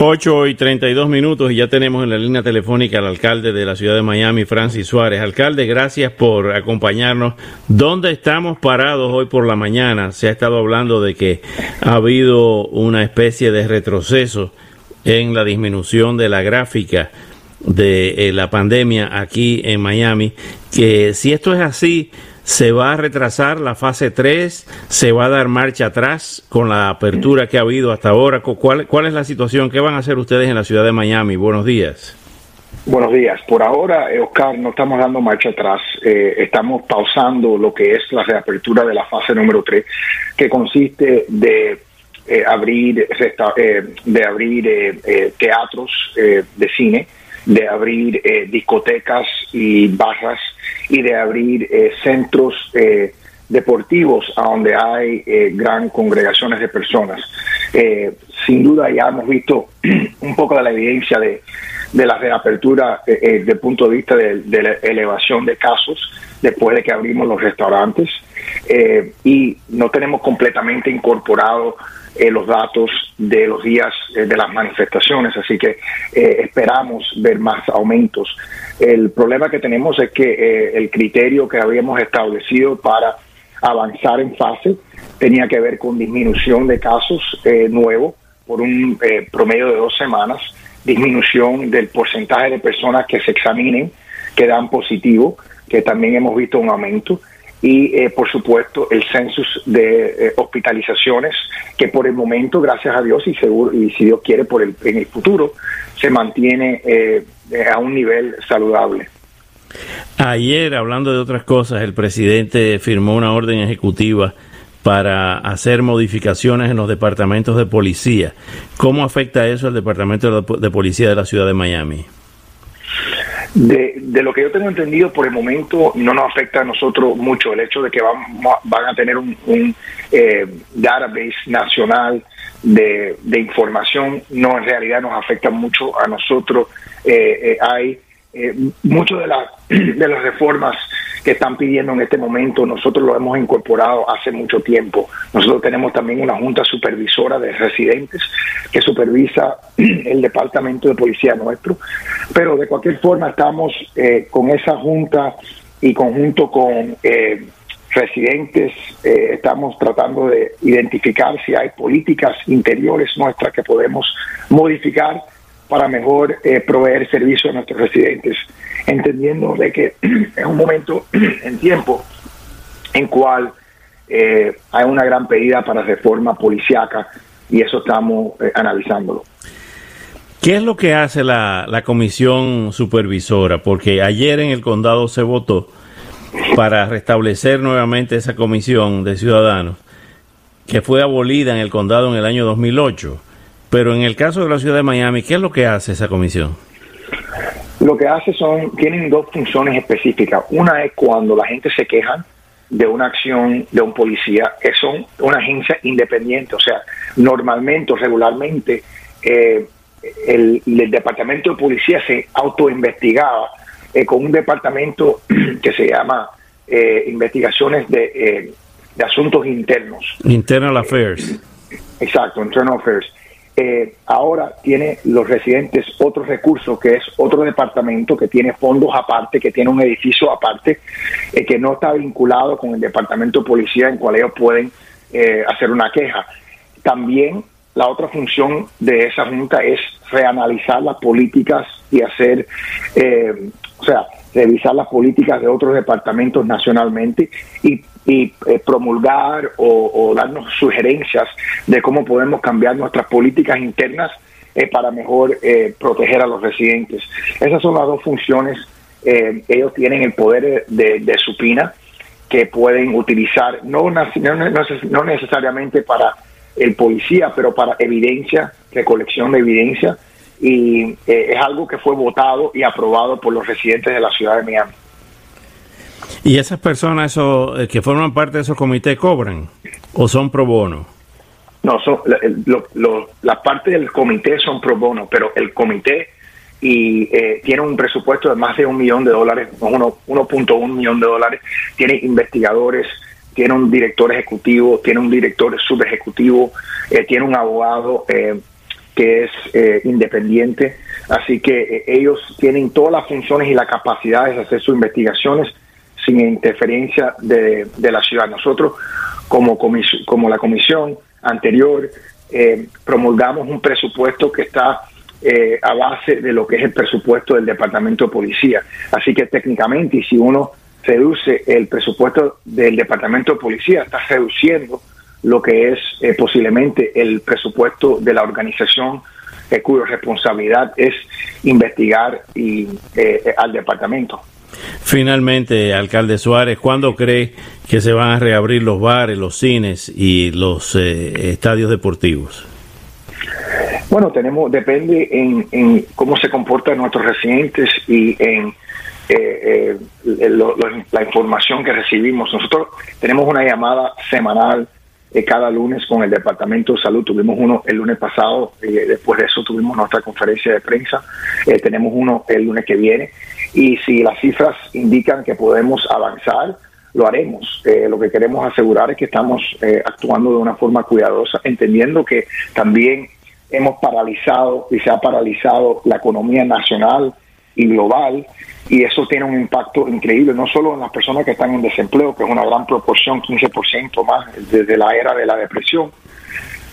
8 y 32 minutos y ya tenemos en la línea telefónica al alcalde de la ciudad de Miami, Francis Suárez. Alcalde, gracias por acompañarnos. ¿Dónde estamos parados hoy por la mañana? Se ha estado hablando de que ha habido una especie de retroceso en la disminución de la gráfica de eh, la pandemia aquí en Miami. Que si esto es así, se va a retrasar la fase 3, se va a dar marcha atrás con la apertura que ha habido hasta ahora. ¿Cuál, es la situación? ¿Qué van a hacer ustedes en la ciudad de Miami? Buenos días. Buenos días. Por ahora, eh, Oscar, no estamos dando marcha atrás. Eh, estamos pausando lo que es la reapertura de la fase número 3, que consiste de eh, abrir, de abrir teatros de cine, de abrir discotecas y barras y de abrir eh, centros eh, deportivos a donde hay eh, gran congregaciones de personas. sin duda ya hemos visto un poco de la evidencia de, de la reapertura desde el punto de vista de, de, la elevación de casos después de que abrimos los restaurantes y no tenemos completamente incorporado los datos de los días de las manifestaciones, así que esperamos ver más aumentos. El problema que tenemos es que eh, el criterio que habíamos establecido para avanzar en fase tenía que ver con disminución de casos eh, nuevos por un eh, promedio de dos semanas, disminución del porcentaje de personas que se examinen, que dan positivo, que también hemos visto un aumento, y por supuesto el census de hospitalizaciones, que por el momento, gracias a Dios y seguro y si Dios quiere por el, en el futuro, se mantiene a un nivel saludable. Ayer, hablando de otras cosas, el presidente firmó una orden ejecutiva para hacer modificaciones en los departamentos de policía. ¿Cómo afecta eso al departamento de policía de la ciudad de Miami? De, lo que yo tengo entendido, por el momento no nos afecta a nosotros mucho el hecho de que van, van a tener un, eh, database nacional de, de, información, no en realidad nos afecta mucho a nosotros. Eh, eh, hay eh, muchas de, las de las reformas que están pidiendo en este momento, nosotros lo hemos incorporado hace mucho tiempo. Nosotros tenemos también una junta supervisora de residentes que supervisa el departamento de policía nuestro, pero de cualquier forma estamos eh, con esa junta y conjunto con residentes, estamos tratando de identificar si hay políticas interiores nuestras que podemos modificar para mejor eh, proveer servicio a nuestros residentes, entendiendo de que es un momento en tiempo en cual eh, hay una gran pedida para reforma policiaca y eso estamos eh, analizándolo. ¿Qué es lo que hace la, la comisión supervisora? Porque ayer en el condado se votó para restablecer nuevamente esa comisión de ciudadanos que fue abolida en el condado en el año 2008. Pero en el caso de la ciudad de Miami, ¿qué es lo que hace esa comisión? Lo que hace son, tienen dos funciones específicas. Una es cuando la gente se queja de una acción de un policía, que son una agencia independiente, o sea, normalmente o regularmente eh, el, departamento de policía se autoinvestigaba eh, con un departamento que se llama eh, investigaciones de, de asuntos internos. Internal Affairs. Exacto, Internal Affairs. Eh, ahora tiene los residentes otros recursos, que es otro departamento que tiene fondos aparte, que tiene un edificio aparte, eh, que no está vinculado con el departamento de policía en cual ellos pueden eh, hacer una queja. También la otra función de esa junta es reanalizar las políticas y hacer, o sea, revisar las políticas de otros departamentos nacionalmente y y eh, promulgar o, darnos sugerencias de cómo podemos cambiar nuestras políticas internas eh, para mejor eh, proteger a los residentes. Esas son las dos funciones. ellos tienen el poder de, supina que pueden utilizar, no, no, necesariamente para el policía, pero para evidencia, recolección de evidencia, y es algo que fue votado y aprobado por los residentes de la ciudad de Miami. ¿Y esas personas eso, eh, que forman parte de esos comités cobran o son pro bono? No, son, la parte del comité son pro bono, pero el comité y eh, tiene un presupuesto de más de un millón de dólares, 1.1 millón de dólares, tiene investigadores, tiene un director ejecutivo, tiene un director subejecutivo, eh, tiene un abogado eh, que es eh, independiente, así que ellos tienen todas las funciones y las capacidades de hacer sus investigaciones sin interferencia de, la ciudad. Nosotros, como, como la comisión anterior, promulgamos un presupuesto que está a base de lo que es el presupuesto del Departamento de Policía. Así que técnicamente, y si uno reduce el presupuesto del Departamento de Policía, está reduciendo lo que es eh, posiblemente el presupuesto de la organización eh, cuya responsabilidad es investigar y, eh, al departamento. Finalmente, alcalde Suárez, ¿cuándo cree que se van a reabrir los bares, los cines y los estadios deportivos? Bueno, tenemos, depende en, en, cómo se comportan nuestros residentes y en eh, eh la información que recibimos. Nosotros tenemos una llamada semanal eh, cada lunes con el Departamento de Salud. Tuvimos uno el lunes pasado, y después de eso tuvimos nuestra conferencia de prensa. Eh, tenemos uno el lunes que viene. Y si las cifras indican que podemos avanzar, lo haremos. lo que queremos asegurar es que estamos actuando de una forma cuidadosa, entendiendo que también hemos paralizado y se ha paralizado la economía nacional y global y eso tiene un impacto increíble, no solo en las personas que están en desempleo, que es una gran proporción, 15% más desde la era de la depresión,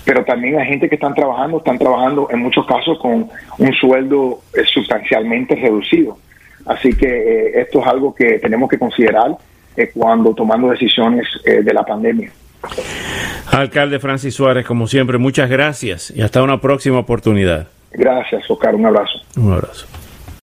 pero también hay gente que están trabajando, están trabajando en muchos casos con un sueldo eh, sustancialmente reducido. Así que eh, esto es algo que tenemos que considerar eh, cuando tomando decisiones de la pandemia. Alcalde Francis Suárez, como siempre, muchas gracias y hasta una próxima oportunidad. Gracias, Oscar. Un abrazo. Un abrazo.